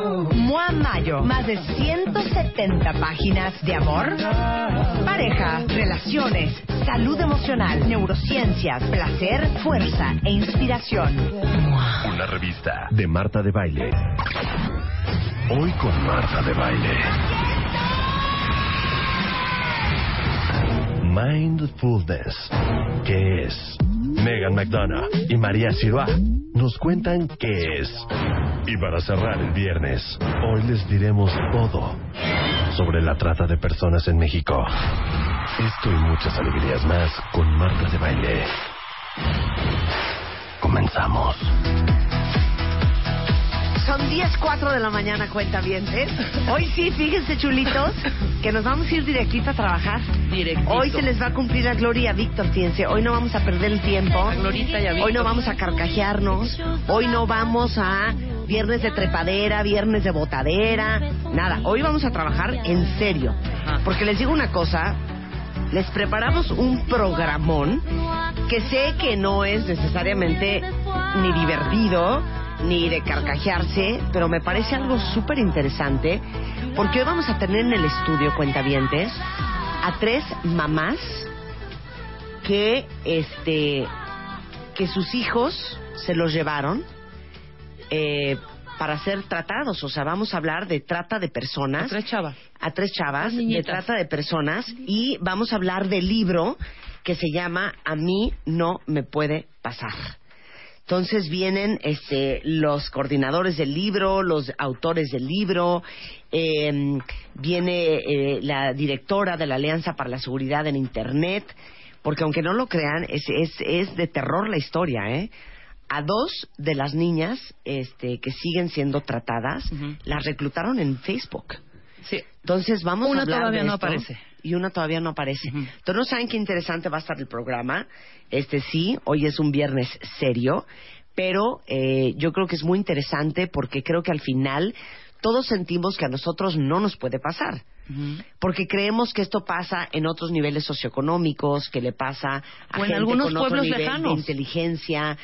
Mua Mayo, más de 170 páginas de amor, pareja, relaciones, salud emocional, neurociencias, placer, fuerza e inspiración. Una revista de Marta de Baile. Hoy con Marta de Baile. Mindfulness. ¿Qué es? Megan McDonough y María Siroa nos cuentan qué es. Y para cerrar el viernes, hoy les diremos todo sobre la trata de personas en México. Esto y muchas alegrías más con Marta de Baile. Comenzamos. Son 10.04 de la mañana, cuenta bien. Hoy sí, fíjense chulitos, que nos vamos a ir directito a trabajar. Directito. Hoy se les va a cumplir la gloria, Víctor, fíjense. Hoy no vamos a perder el tiempo. A Glorita y a Víctor. Hoy no vamos a carcajearnos. Hoy no vamos a viernes de trepadera, viernes de botadera. Nada, hoy vamos a trabajar en serio. Porque les digo una cosa, les preparamos un programón que sé que no es necesariamente ni divertido ni de carcajearse, pero me parece algo súper interesante porque hoy vamos a tener en el estudio cuentavientes a tres mamás que este que sus hijos se los llevaron eh, para ser tratados, o sea, vamos a hablar de trata de personas. Tres chavas. a tres chavas de trata de personas. Y vamos a hablar del libro que se llama A mí no me puede pasar. Entonces vienen este, los coordinadores del libro, los autores del libro, eh, viene eh, la directora de la Alianza para la Seguridad en Internet, porque aunque no lo crean, es, es, es de terror la historia, ¿eh? A dos de las niñas este, que siguen siendo tratadas, las reclutaron en Facebook. Sí. Entonces vamos Una a hablar todavía de no esto. aparece. Y una todavía no aparece. Ujú. Entonces no saben qué interesante va a estar el programa. Este sí, hoy es un viernes serio, pero eh, yo creo que es muy interesante porque creo que al final todos sentimos que a nosotros no nos puede pasar. Porque creemos que esto pasa en otros niveles socioeconómicos, que le pasa a O en gente algunos con otro pueblos nivel lejanos. de inteligencia.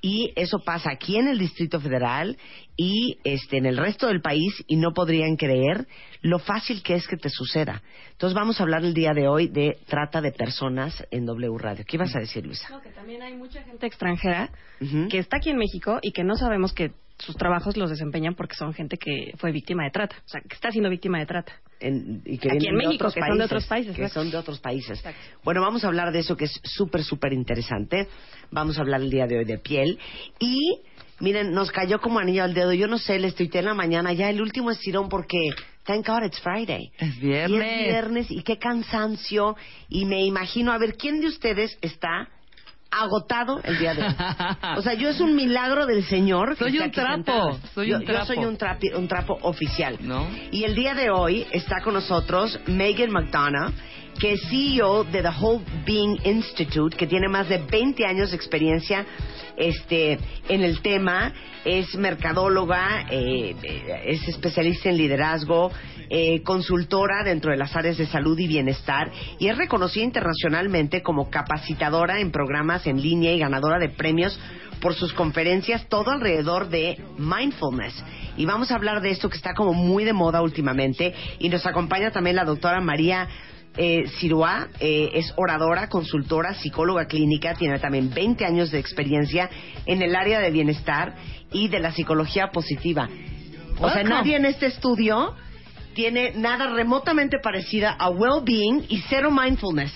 Y eso pasa aquí en el Distrito Federal y este, en el resto del país y no podrían creer lo fácil que es que te suceda. Entonces vamos a hablar el día de hoy de trata de personas en W Radio. ¿Qué ibas a decir, Luisa? No, que también hay mucha gente extranjera Ujú. que está aquí en México y que no sabemos que sus trabajos los desempeñan porque son gente que fue víctima de trata, o sea, que está siendo víctima de trata. En- y que Aquí vienen en de México, otros que son de otros países, Que exacto. son de otros países. Exacto. Bueno, vamos a hablar de eso que es súper, súper interesante. Vamos a hablar el día de hoy de piel. Y, miren, nos cayó como anillo al dedo. Yo no sé, les tuiteé en la mañana ya el último estirón porque, thank God it's Friday. Es Y viernes. es viernes y qué cansancio. Y me imagino, a ver, ¿quién de ustedes está agotado el día de hoy? O sea, yo es un milagro del Señor. que Soy un trapo, soy yo, un yo trapo. soy un, trapi- un trapo oficial. ¿No? Y el día de hoy está con nosotros Megan McDonough, que es CEO de The Whole Being Institute, que tiene más de 20 años de experiencia este, en el tema, es mercadóloga, eh, es especialista en liderazgo, eh, consultora dentro de las áreas de salud y bienestar, y es reconocida internacionalmente como capacitadora en programas en línea y ganadora de premios por sus conferencias, todo alrededor de mindfulness. Y vamos a hablar de esto que está como muy de moda últimamente. Y nos acompaña también la doctora María eh, Siroa, eh, es oradora, consultora, psicóloga clínica, tiene también 20 años de experiencia en el área de bienestar y de la psicología positiva. O sea, nadie en este estudio tiene nada remotamente parecida a well-being y cero mindfulness.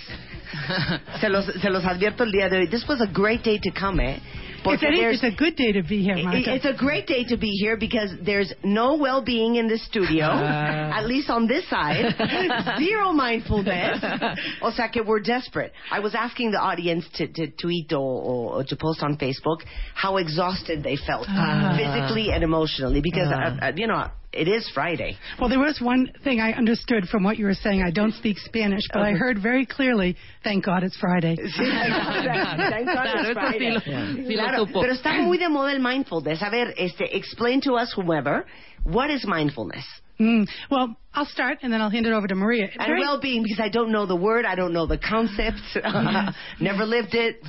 se, los, se los advierto el día de hoy. This was a great day to come, eh. Porque It's, there's- it's a good day to be here, It's a great day to be here because there's no well-being in the studio, Ah. at least on this side. Zero mindfulness. O sea que we're desperate. I was asking the audience to, to tweet or, or, to post on Facebook how exhausted they felt Ah. physically and emotionally because, uh, uh, you know, it is Friday. Well, there was one thing I understood from what you were saying. I don't speak Spanish, but I heard very clearly, thank God it's Friday. Thank God it's Friday. sí lo- sí lo Claro, pero está muy de moda el mindfulness. A ver, este, explain to us, whomever, what is mindfulness? Mm. Well, I'll start and then I'll hand it over to Maria. And Very- well-being, because I don't know the word, I don't know the concept, never lived it.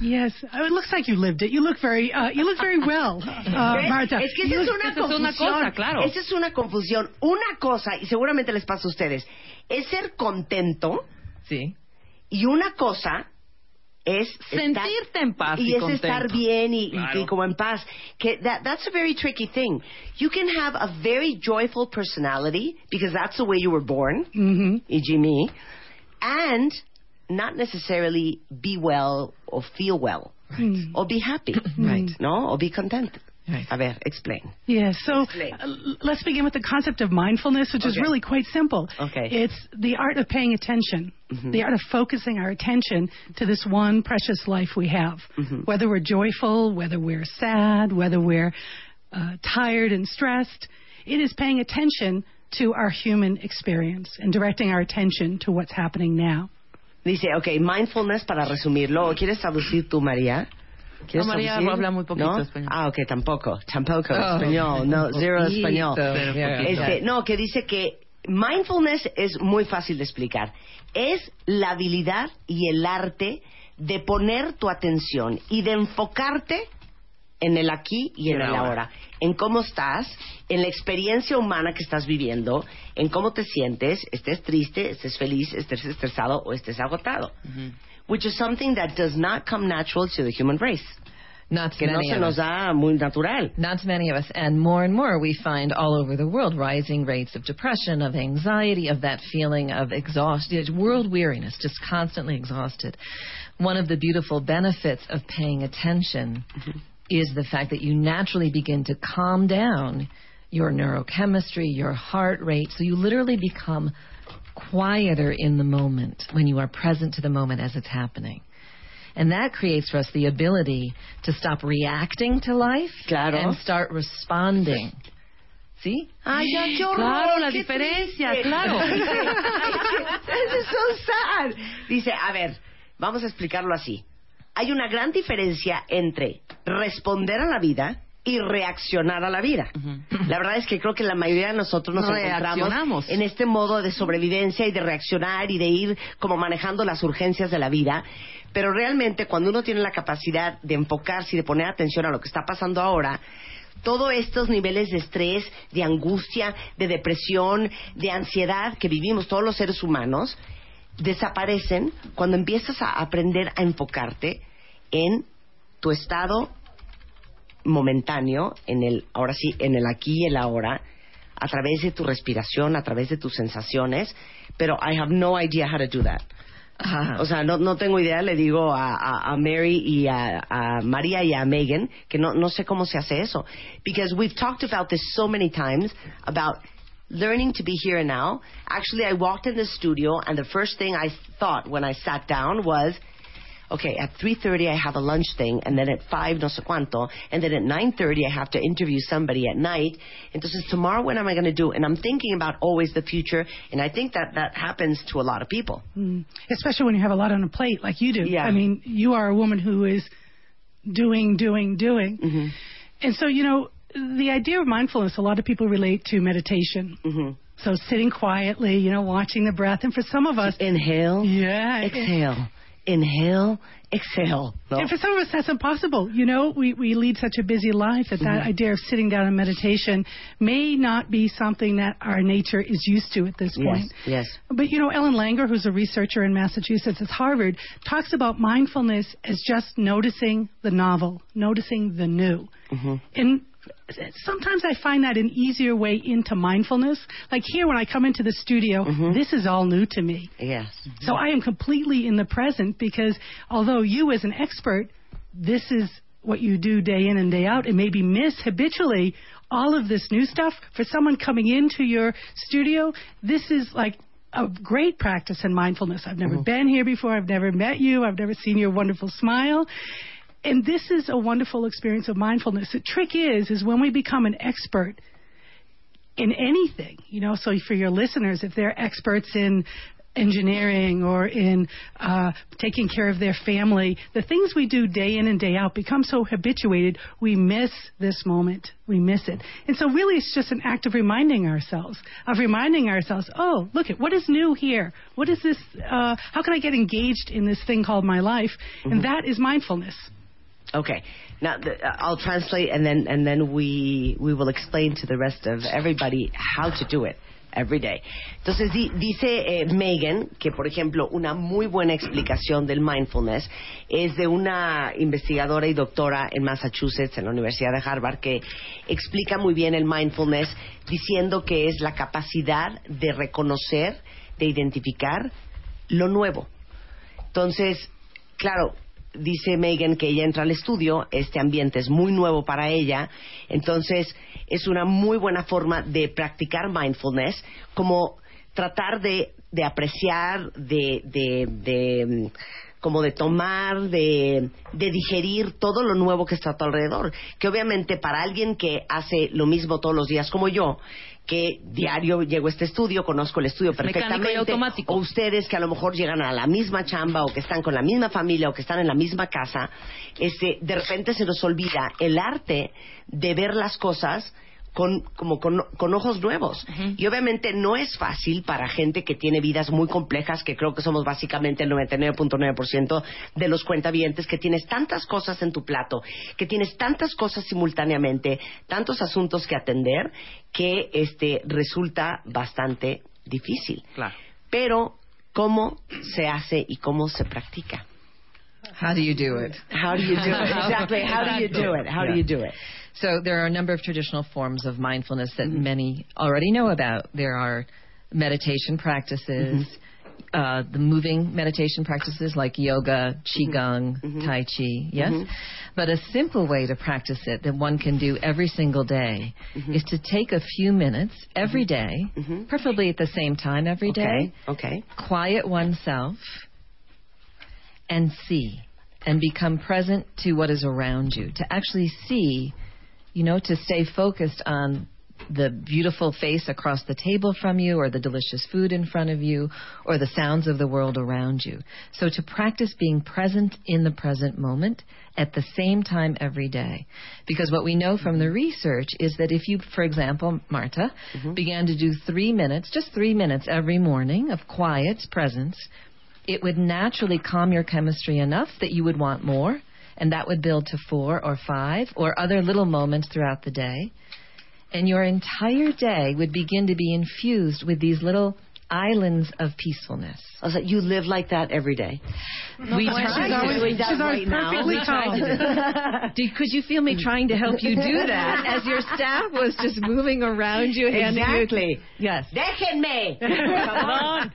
Yes, Oh, it looks like you lived it. You look very, uh, you look very well, uh. Marta. Es que esa es una esa es una confusión. cosa, claro. Esa es una confusión. Una cosa, y seguramente les pasa a ustedes, es ser contento Sí. y una cosa es estar- Sentirte en paz y y es contento. estar bien y, y- Claro. y como en paz. Que that, that's a very tricky thing. You can have a very joyful personality because that's the way you were born, hmm e.g. me, and not necessarily be well or feel well Mm. or be happy, Right. no, or be content. Right. A ver, explain. Yes. So Explain. uh, let's begin with the concept of mindfulness, which is really quite simple. Okay. It's the art of paying attention, Mhm. the art of focusing our attention to this one precious life we have. Mhm. Whether we're joyful, whether we're sad, whether we're uh, tired and stressed, it is paying attention to our human experience and directing our attention to what's happening now. Dice, ok, mindfulness para resumirlo. ¿Quieres traducir tú, María? ¿Quieres No, María traducir? habla muy poquito ¿No? español. Ah, ok, tampoco. Tampoco Oh. español. No, zero Poquito, español. Este, no, que dice que mindfulness es muy fácil de explicar. Es la habilidad y el arte de poner tu atención y de enfocarte en el aquí y en el ahora. ahora, en cómo estás, en la experiencia humana que estás viviendo, en cómo te sientes, estés triste, estés feliz, estés estresado o estés agotado. Which is something that does not come natural to the human race. Not to Que no many se of nos us. da muy natural. Not to many of us. And more and more we find all over the world rising rates of depression, of anxiety, of that feeling of exhaustion, world weariness, just constantly exhausted. One of the beautiful benefits of paying attention mm-hmm. is the fact that you naturally begin to calm down your neurochemistry, your heart rate. So you literally become quieter in the moment when you are present to the moment as it's happening. And that creates for us the ability to stop reacting to life Claro. and start responding. ¿Sí? Ay, ya, qué horror, Claro, la qué diferencia, triste. claro. This is so sad. Dice, a ver, vamos a explicarlo así. Hay una gran diferencia entre responder a la vida y reaccionar a la vida. La verdad es que creo que la mayoría de nosotros nos encontramos en este modo de sobrevivencia y de reaccionar y de ir como manejando las urgencias de la vida. Pero realmente cuando uno tiene la capacidad de enfocarse y de poner atención a lo que está pasando ahora, todos estos niveles de estrés, de angustia, de depresión, de ansiedad que vivimos todos los seres humanos, desaparecen cuando empiezas a aprender a enfocarte en tu estado momentáneo, en el, ahora sí, en el aquí y el ahora, a través de tu respiración, a través de tus sensaciones, pero I have no idea how to do that. O sea, no, no tengo idea, le digo a, a, a Mary y a, a María y a Megan que no, no sé cómo se hace eso. Because we've talked about this so many times, about learning to be here and now. Actually, I walked in the studio and the first thing I thought when I sat down was, okay, at 3.30 I have a lunch thing, and then at 5 no sé cuánto, and then at 9.30 I have to interview somebody at night. Entonces, tomorrow what am I going to do? And I'm thinking about always the future, and I think that that happens to a lot of people. Mm. Especially when you have a lot on a plate like you do. Yeah. I mean, you are a woman who is doing, doing, doing. Mm-hmm. And so, you know, the idea of mindfulness, a lot of people relate to meditation. hmm So sitting quietly, you know, watching the breath. And for some of us, Inhale, yeah. exhale. Inhale, exhale. No? And for some of us, that's impossible. You know, we, we lead such a busy life that Mm-hmm. that idea of sitting down in meditation may not be something that our nature is used to at this point. yes. yes. But you know, Ellen Langer, who's a researcher in Massachusetts at Harvard, talks about mindfulness as just noticing the novel, noticing the new. Mhm. And sometimes I find that an easier way into mindfulness. Like here, when I come into the studio, Mhm. this is all new to me. Yes. So I am completely in the present because although you as an expert, this is what you do day in and day out and maybe miss habitually all of this new stuff. For someone coming into your studio, this is like a great practice in mindfulness. I've never been here before. I've never met you. I've never seen your wonderful smile. And this is a wonderful experience of mindfulness. The trick is, is when we become an expert in anything, you know, so for your listeners, if they're experts in engineering or in uh, taking care of their family, the things we do day in and day out become so habituated, we miss this moment. We miss it. And so really it's just an act of reminding ourselves, of reminding ourselves, oh, look at what is new here? What is this? Uh, how can I get engaged in this thing called my life? And that is mindfulness. Okay. Now the, uh, I'll translate and then and then we we will explain to the rest of everybody how to do it every day. Entonces di- dice eh, Megan que por ejemplo una muy buena explicación del mindfulness es de una investigadora y doctora en Massachusetts en la Universidad de Harvard que explica muy bien el mindfulness diciendo que es la capacidad de reconocer, de identificar lo nuevo. Entonces, claro, dice Megan que ella entra al estudio, este ambiente es muy nuevo para ella, entonces es una muy buena forma de practicar mindfulness, como tratar de, de apreciar, de, de, de, como de tomar, de, de digerir todo lo nuevo que está a tu alrededor. Que obviamente para alguien que hace lo mismo todos los días como yo, que diario llego a este estudio, conozco el estudio y perfectamente, automático. o ustedes que a lo mejor llegan a la misma chamba o que están con la misma familia o que están en la misma casa, este, de repente se nos olvida el arte de ver las cosas con, como con, con ojos nuevos. Y obviamente no es fácil para gente que tiene vidas muy complejas, que creo que somos básicamente el 99.9% de los cuentavientes, que tienes tantas cosas en tu plato, que tienes tantas cosas simultáneamente, tantos asuntos que atender, que este, resulta bastante difícil. Claro. Pero, ¿cómo se hace y cómo se practica? How do you do it? How do you do it? Exactly. How do you do it? How do you do it? So there are a number of traditional forms of mindfulness that mm-hmm. many already know about. There are meditation practices, mm-hmm. uh, the moving meditation practices like yoga, mm-hmm. qigong, tai chi. Yes, but a simple way to practice it that one can do every single day is to take a few minutes every day, preferably at the same time every day, Okay. Okay. quiet oneself and see and become present to what is around you. To actually see you know to stay focused on the beautiful face across the table from you or the delicious food in front of you or the sounds of the world around you. So to practice being present in the present moment at the same time every day. Because what we know from the research is that if you for example marta mm-hmm. began to do 3 minutes just 3 minutes every morning of quiet presence it would naturally calm your chemistry enough that you would want more, and that would build to four or five or other little moments throughout the day. And your entire day would begin to be infused with these little islands of peacefulness. I was like, you live like that every day. we She's try to. always, doing that she's always right now. perfectly We calm. Did, could you feel me trying to help you do that as your staff was just moving around you, handing Exactly. you? Yes. Déjenme.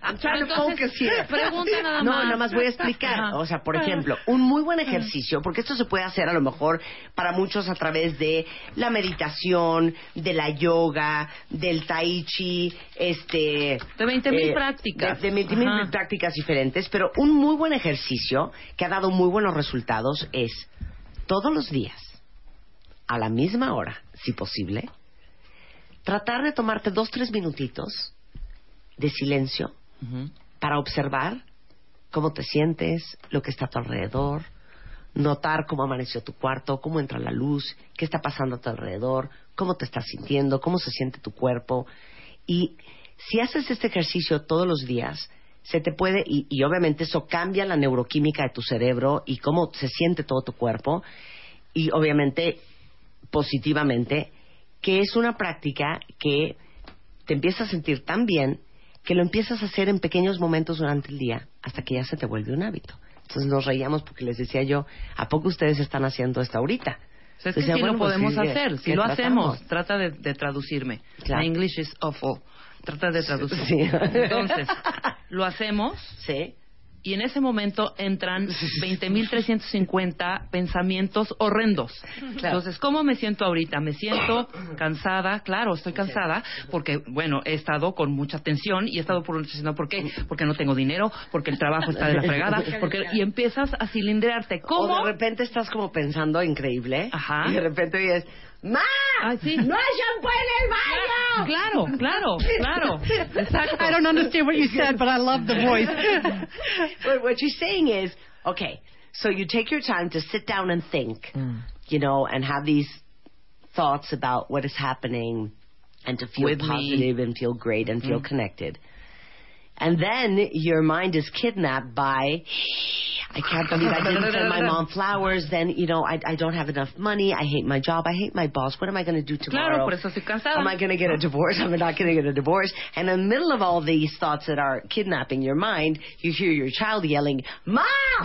I'm trying to focus here. Nada No, más. nada más voy a explicar. O sea, por ejemplo, un muy buen ejercicio, porque esto se puede hacer a lo mejor para muchos a través de la meditación, de la yoga, del tai chi, este... De 20,000 eh, prácticas. De, de 20,000 Ajá. prácticas diferentes, pero un muy buen ejercicio que ha dado muy buenos resultados es todos los días, a la misma hora, si posible, tratar de tomarte dos, tres minutitos de silencio para observar cómo te sientes, lo que está a tu alrededor, notar cómo amaneció tu cuarto, cómo entra la luz, qué está pasando a tu alrededor, cómo te estás sintiendo, cómo se siente tu cuerpo. Y si haces este ejercicio todos los días, se te puede, y, y obviamente eso cambia la neuroquímica de tu cerebro y cómo se siente todo tu cuerpo, y obviamente positivamente, que es una práctica que te empieza a sentir tan bien que lo empiezas a hacer en pequeños momentos durante el día hasta que ya se te vuelve un hábito. Entonces nos reíamos porque les decía yo, ¿a poco ustedes están haciendo esto ahorita? O sea, es que Decía, sí bueno, lo pues, podemos hacer, si lo tratamos. hacemos. Trata de, de traducirme. Claro. My English is awful. Trata de traducir. Sí. Entonces, lo hacemos Sí. y en ese momento entran 20.350 pensamientos horrendos. Entonces, ¿cómo me siento ahorita? Me siento cansada, claro, estoy cansada, porque, bueno, he estado con mucha tensión y he estado por diciendo, ¿por qué? Porque no tengo dinero, porque el trabajo está de la fregada, porque, y empiezas a cilindrearte. ¿Cómo? O de repente estás como pensando increíble. Ajá. Y de repente oyes, ¡Ma! Ah, sí. ¡No hay shampoo en el baño! Claro, claro, claro. Exacto. I don't understand what you said, but I love the voice. But what you're saying is, okay, so you take your time to sit down and think, Mm. you know, and have these thoughts about what is happening and to feel With me. Mm. positive and feel great and feel connected. And then your mind is kidnapped by, I can't believe I didn't send my mom flowers. Then, you know, I, I don't have enough money. I hate my job. I hate my boss. What am I going to do tomorrow? Claro, por eso estoy cansada. Am I going to get a divorce? Am I not going to get a divorce? And in the middle of all these thoughts that are kidnapping your mind, you hear your child yelling, Ma!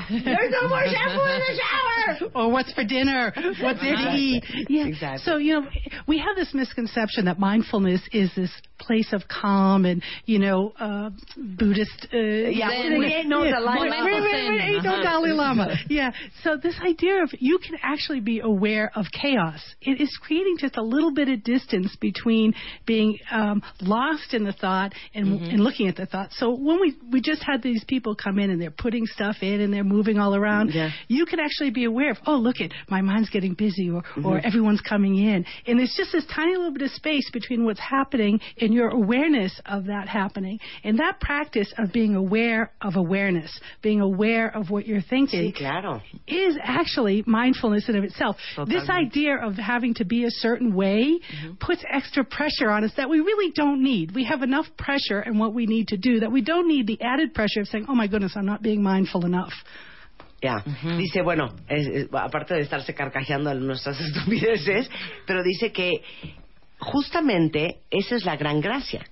There's no more shampoo in the shower! or what's for dinner? What's there to eat? Yeah. Exactly. So you know, we have this misconception that mindfulness is this place of calm and you know, uh, Buddhist. Uh, Yeah, thing. we ain't no Dalai Lama. wait, wait, ain't no. Dalai Lama. Yeah. So this idea of you can actually be aware of chaos. It is creating just a little bit of distance between being um, lost in the thought and, Mm-hmm. and looking at the thought. So when we we just had these people come in and they're putting stuff in and they're moving all around, Yeah. you can actually be aware of, oh, look at my mind's getting busy or, Mm-hmm. or everyone's coming in. And there's just this tiny little bit of space between what's happening and your awareness of that happening. And that practice of being aware of awareness, being aware of what you're thinking, Sí, is actually mindfulness in of itself. This idea of having to be a certain way mm-hmm. puts extra pressure on us that we really don't need. We have enough pressure and what we need to do that we don't need the added pressure of saying, oh my goodness, I'm not being mindful enough. Ya. Mm-hmm. Dice, bueno, es- es- aparte de estarse carcajeando de nuestras estupideces, pero dice que justamente esa es la gran gracia,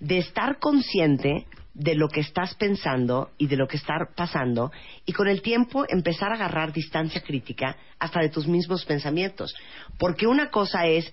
de estar consciente de lo que estás pensando y de lo que está pasando y con el tiempo empezar a agarrar distancia crítica hasta de tus mismos pensamientos. Porque una cosa es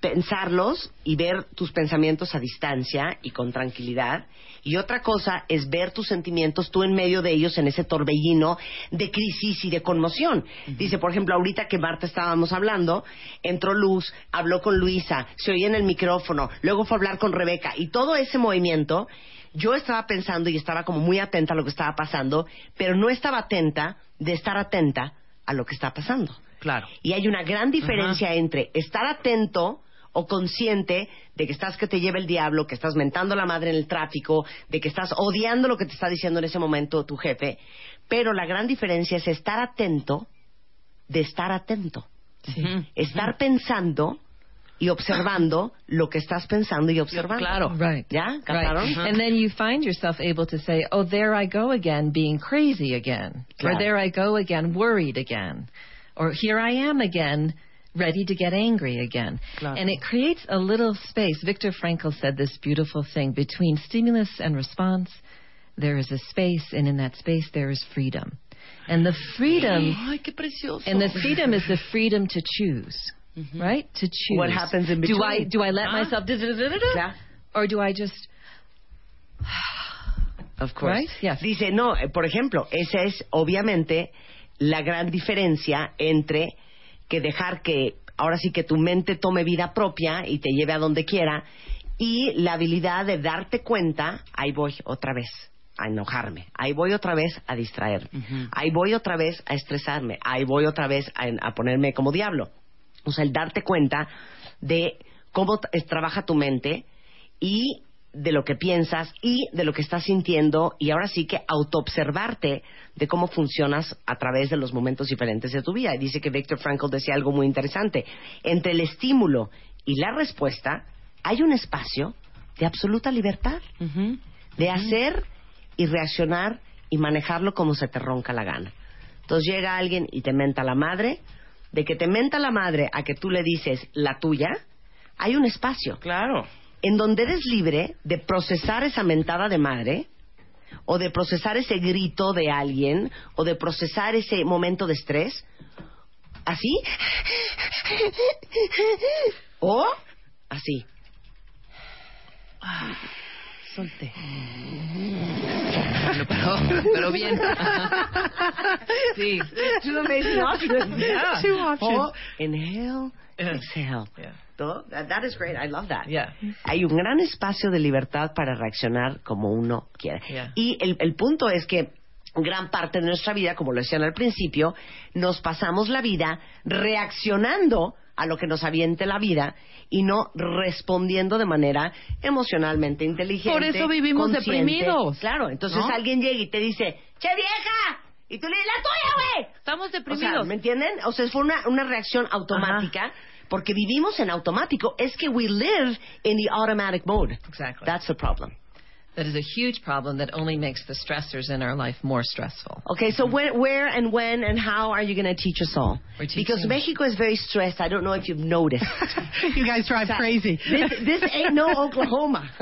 pensarlos y ver tus pensamientos a distancia y con tranquilidad. Y otra cosa es ver tus sentimientos tú en medio de ellos en ese torbellino de crisis y de conmoción. Dice, por ejemplo, ahorita que Marta estábamos hablando, entró Luz, habló con Luisa, se oía en el micrófono, luego fue a hablar con Rebeca y todo ese movimiento, yo estaba pensando y estaba como muy atenta a lo que estaba pasando, pero no estaba atenta de estar atenta a lo que está pasando. Claro. Y hay una gran diferencia entre estar atento o consciente de que estás que te lleva el diablo, que estás mentando la madre en el tráfico, de que estás odiando lo que te está diciendo en ese momento tu jefe, pero la gran diferencia es estar atento de estar atento. Ujú. Estar pensando y observando lo que estás pensando y observando. Claro. Right. ¿Ya? ¿Captaron? Right. And then you find yourself able to say, oh, there I go again, being crazy again. Claro. Or there I go again, worried again. Or here I am again, ready to get angry again. Claro. And it creates a little space. Viktor Frankl said this beautiful thing between stimulus and response, there is a space, and in that space, there is freedom. And the freedom. Ay, qué precioso. And the freedom is the freedom to choose, right? To choose. What happens in between? Do I do I let Ah. myself da-da-da-da-da? Or do I just Of course. Right? Yes. Dice, no, eh, por ejemplo, esa es obviamente la gran diferencia entre que dejar que ahora sí que tu mente tome vida propia y te lleve a donde quiera y la habilidad de darte cuenta, ahí voy otra vez a enojarme, ahí voy otra vez a distraerme, ahí voy otra vez a estresarme, ahí voy otra vez a, a ponerme como diablo. O sea, el darte cuenta de cómo trabaja tu mente y de lo que piensas y de lo que estás sintiendo y ahora sí que autoobservarte de cómo funcionas a través de los momentos diferentes de tu vida. Y dice que Viktor Frankl decía algo muy interesante. Entre el estímulo y la respuesta hay un espacio de absoluta libertad, de hacer y reaccionar y manejarlo como se te ronca la gana. Entonces llega alguien y te menta la madre, de que te menta la madre a que tú le dices la tuya, hay un espacio Claro. En donde eres libre de procesar esa mentada de madre, o de procesar ese grito de alguien, o de procesar ese momento de estrés, así, o así. Solté. bueno, pero, pero bien. sí. Two amazing options. Yeah. Two options. Oh, inhale, exhale. Yeah. ¿No? That, is great. I love that. Yeah. Hay un gran espacio de libertad para reaccionar como uno quiere. Yeah. Y el, el punto es que gran parte de nuestra vida, como lo decían al principio, nos pasamos la vida reaccionando a lo que nos aviente la vida y no respondiendo de manera emocionalmente inteligente. Por eso vivimos deprimidos. Claro, entonces ¿No? alguien llega y te dice, ¡Che vieja! Y tú le dices, ¡la tuya, güey! Estamos O sea, deprimidos. ¿me entienden? O sea, fue una, una reacción automática porque vivimos en automático. Es que we live in the automatic mode. Exactly. That's the problem. That is a huge problem that only makes the stressors in our life more stressful. Okay, so mm-hmm. where, where and when and how are you going to teach us all? Because Mexico is very stressed. I don't know if you've noticed. you guys drive crazy. this, this ain't no Oklahoma.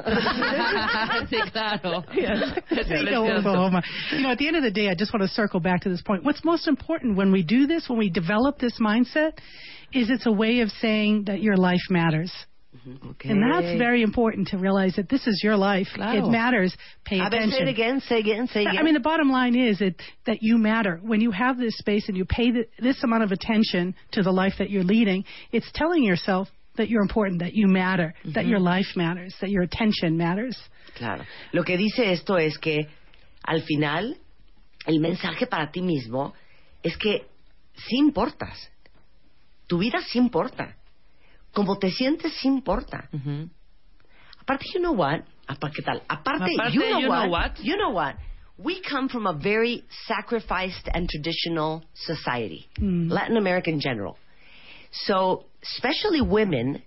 sí, claro. Yes. Es Take precioso. Oklahoma. You know, at the end of the day, I just want to circle back to this point. What's most important when we do this, when we develop this mindset, is it's a way of saying that your life matters. Mm-hmm. Okay. And that's very important to realize that this is your life. Claro. It matters. Pay A ver, attention. say it again, say again, say again. I mean, the bottom line is that, that you matter. When you have this space and you pay the, this amount of attention to the life that you're leading, it's telling yourself that you're important, that you matter, mm-hmm. that your life matters, that your attention matters. Claro. Lo que dice esto es que al final el mensaje para ti mismo es que sí importas. Tu vida sí importa. Como te sientes sí importa. Aparte, you know what? Apa- ¿Qué tal? Aparte, Aparte, you, know, you what? know what? You know what? We come from a very sacrificed and traditional society, Latin America in general. So, especially women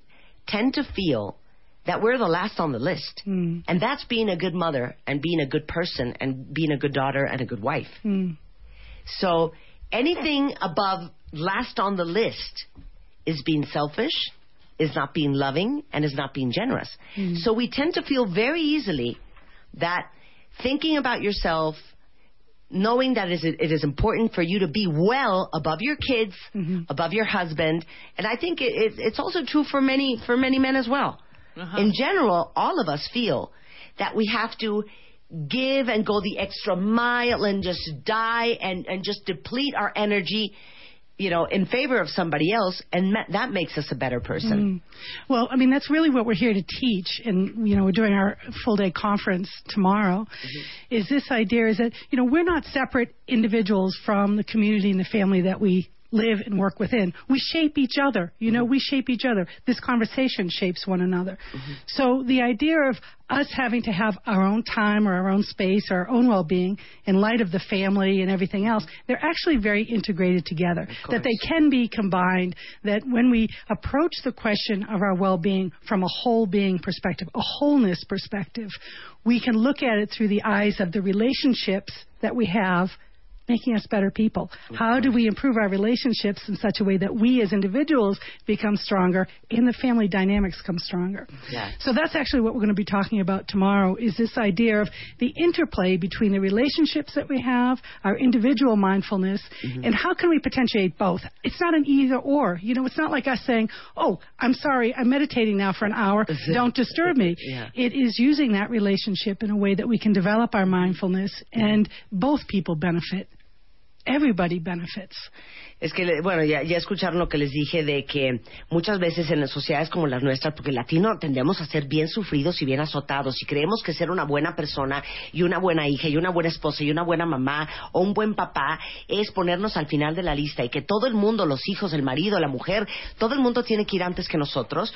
tend to feel that we're the last on the list. Mm. And that's being a good mother and being a good person and being a good daughter and a good wife. Mm. So anything above last on the list is being selfish, is not being loving, and is not being generous. Hmm. So we tend to feel very easily that thinking about yourself, knowing that it is important for you to be well above your kids, mm-hmm. above your husband, and I think it, it, it's also true for many for many men as well. Uh-huh. In general, all of us feel that we have to give and go the extra mile and just die and, and just deplete our energy, you know, in favor of somebody else, and that makes us a better person. Mm. Well, I mean, that's really what we're here to teach. And, you know, we're doing our full day conference tomorrow. Mm-hmm. Is this idea is that, you know, we're not separate individuals from the community and the family that we live and work within. We shape each other. You know, mm-hmm. we shape each other. This conversation shapes one another. Mm-hmm. So the idea of us having to have our own time or our own space or our own well-being in light of the family and everything else, they're actually very integrated together. That they can be combined. That when we approach the question of our well-being from a whole being perspective, a wholeness perspective, we can look at it through the eyes of the relationships that we have making us better people. How do we improve our relationships in such a way that we as individuals become stronger and the family dynamics come stronger? Yeah. So that's actually what we're going to be talking about tomorrow is this idea of the interplay between the relationships that we have, our individual mindfulness, mm-hmm. and how can we potentiate both? It's not an either or. You know, it's not like us saying, "Oh, I'm sorry, I'm meditating now for an hour. Don't disturb me." Yeah. It is using that relationship in a way that we can develop our mindfulness and both people benefit. Everybody benefits. Es que, bueno, ya, ya escucharon lo que les dije de que muchas veces en las sociedades como las nuestras, porque latino tendemos a ser bien sufridos y bien azotados y creemos que ser una buena persona y una buena hija y una buena esposa y una buena mamá o un buen papá es ponernos al final de la lista y que todo el mundo, los hijos, el marido, la mujer, todo el mundo tiene que ir antes que nosotros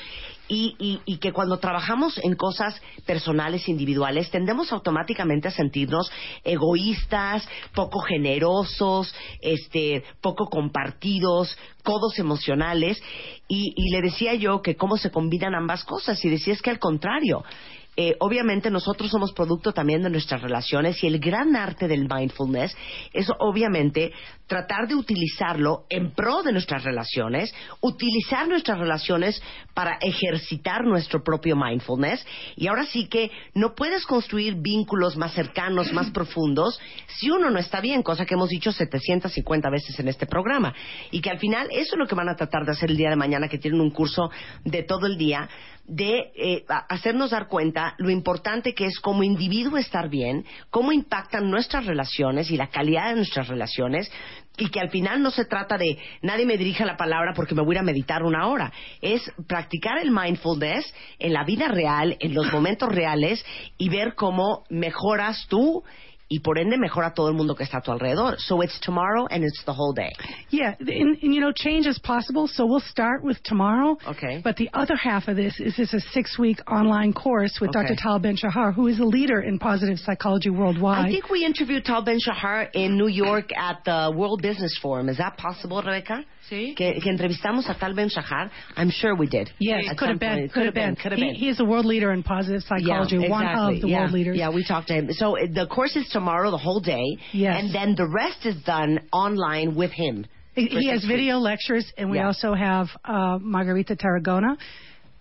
y, y, y que cuando trabajamos en cosas personales, individuales, tendemos automáticamente a sentirnos egoístas, poco generosos, este, poco compartidos, codos emocionales. Y, y le decía yo que cómo se combinan ambas cosas. Y decía es que al contrario. Eh, obviamente nosotros somos producto también de nuestras relaciones y el gran arte del mindfulness es obviamente tratar de utilizarlo en pro de nuestras relaciones, utilizar nuestras relaciones para ejercitar nuestro propio mindfulness. Y ahora sí que no puedes construir vínculos más cercanos, más profundos si uno no está bien, cosa que hemos dicho 750 veces en este programa. Y que al final eso es lo que van a tratar de hacer el día de mañana que tienen un curso de todo el día de eh, hacernos dar cuenta lo importante que es como individuo estar bien, cómo impactan nuestras relaciones y la calidad de nuestras relaciones, y que al final no se trata de nadie me dirija la palabra porque me voy a meditar una hora. Es practicar el mindfulness en la vida real, en los momentos reales y ver cómo mejoras tú y por ende mejora todo el mundo que está a tu alrededor. So it's tomorrow and it's the whole day. Yeah, and, and you know, change is possible. So we'll start with tomorrow. Okay. But the other half of this is this a six-week online course with Okay. Dr. Tal Ben Shahar, who is a leader in positive psychology worldwide. I think we interviewed Tal Ben Shahar in New York at the World Business Forum. Is that possible, Rebecca? Sí. Que, que entrevistamos a Tal Ben Shahar. I'm sure we did. Yes, At could some have been. point. Could have been. Could have He, been. he is a world leader in positive psychology, yeah, one exactly. of the yeah. world leaders. Yeah, we talked to him. So the course is tomorrow, the whole day. Yes. And then the rest is done online with him. He- He has video lectures, and we Yeah. also have uh, Margarita Tarragona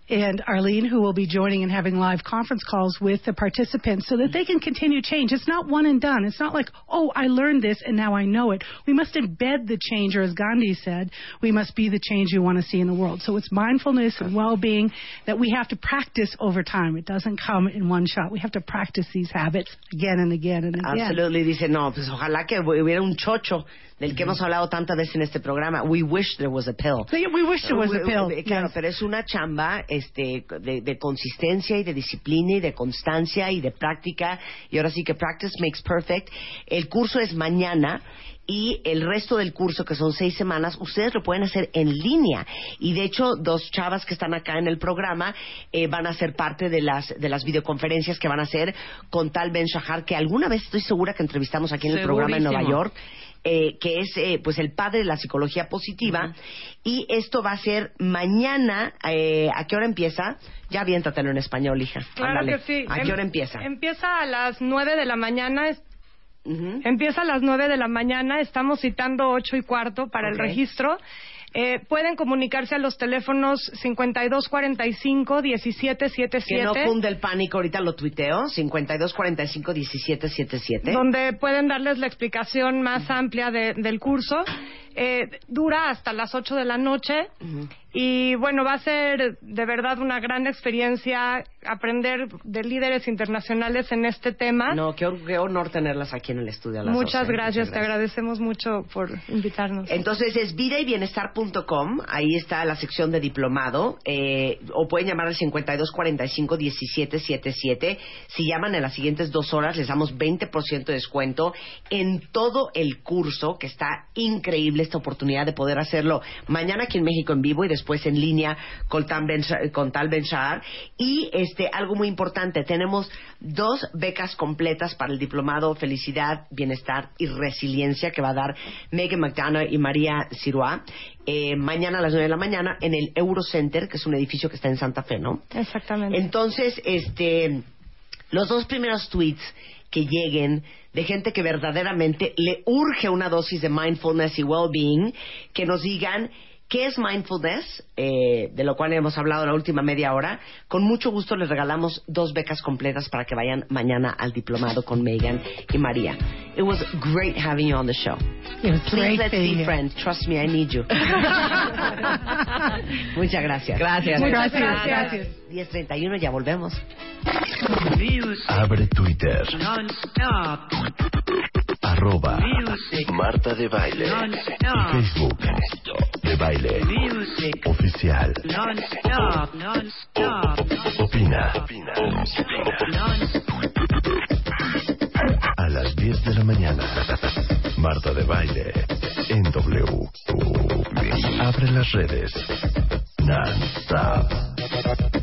and Arlene, who will be joining and having live conference calls with the participants so that they can continue change. It's not one and done. It's not like, oh, I learned this and now I know it. We must embed the change, or as Gandhi said, we must be the change you want to see in the world. So it's mindfulness and well-being that we have to practice over time. It doesn't come in one shot. We have to practice these habits again and again and again. Absolutely. Dice, no, pues ojalá que hubiera un chocho del que hemos hablado tantas veces en este programa. We wish there was a pill. So, yeah, we wish there was a pill. Claro, Yes. pero es una chamba este, de, de consistencia y de disciplina y de constancia y de práctica. Y ahora sí que practice makes perfect. El curso es mañana. Y el resto del curso, que son seis semanas, ustedes lo pueden hacer en línea. Y de hecho, dos chavas que están acá en el programa eh, van a ser parte de las, de las videoconferencias que van a hacer con tal Ben Shahar, que alguna vez estoy segura que entrevistamos aquí en el programa en Nueva. York eh, que es eh, pues el padre de la psicología positiva y esto va a ser mañana eh, ¿a qué hora empieza? ya aviéntatelo en español hija Claro Ándale. que sí. ¿a Em- qué hora empieza? Empieza a las 9 de la mañana. es- Ujú. Empieza a las 9 de la mañana. Estamos citando 8 y cuarto para el registro. Eh, pueden comunicarse a los teléfonos 5245-1777. que no cunde el pánico ahorita lo tuiteo 5245-1777 donde pueden darles la explicación más amplia de- del curso. Eh, dura hasta las 8 de la noche y bueno, va a ser de verdad una gran experiencia aprender de líderes internacionales en este tema. no qué, qué honor tenerlas aquí en el estudio a las Muchas 12. gracias, te agradecemos mucho por invitarnos. Entonces es vidayBienestar.com, ahí está la sección de diplomado, eh, o pueden llamar al 5245-1777. Si llaman en las siguientes dos horas, les damos 20% de descuento en todo el curso, que está increíble esta oportunidad de poder hacerlo mañana aquí en México en vivo y después en línea con, Tal Ben con Tal Ben Shahar. Y este, algo muy importante, tenemos dos becas completas para el diplomado Felicidad, Bienestar y Resiliencia que va a dar Megan McDonough y María Siroa eh, mañana a las 9 de la mañana en el Eurocenter, que es un edificio que está en Santa Fe, ¿no? Exactamente. Entonces, este, los dos primeros tweets que lleguen de gente que verdaderamente le urge una dosis de mindfulness y well-being, que nos digan qué es mindfulness, eh, de lo cual hemos hablado la última media hora. Con mucho gusto les regalamos dos becas completas para que vayan mañana al diplomado con Megan y María. It was great having you on the show. It was Please great let's be friends. Trust me, I need you. Muchas gracias. Gracias. Muchas gracias. gracias. 10.31, ya volvemos. Abre Twitter. Arroba Marta de Baile. Y Facebook. De Baile. Oficial. Opina. A las 10 de la mañana. Marta de Baile. En W. Abre las redes. Non-stop.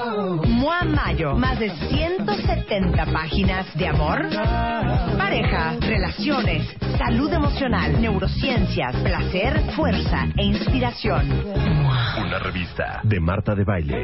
Mua Mayo, más de 170 páginas de amor, pareja, relaciones, salud emocional, neurociencias, placer, fuerza e inspiración. Una revista de Marta de Baile.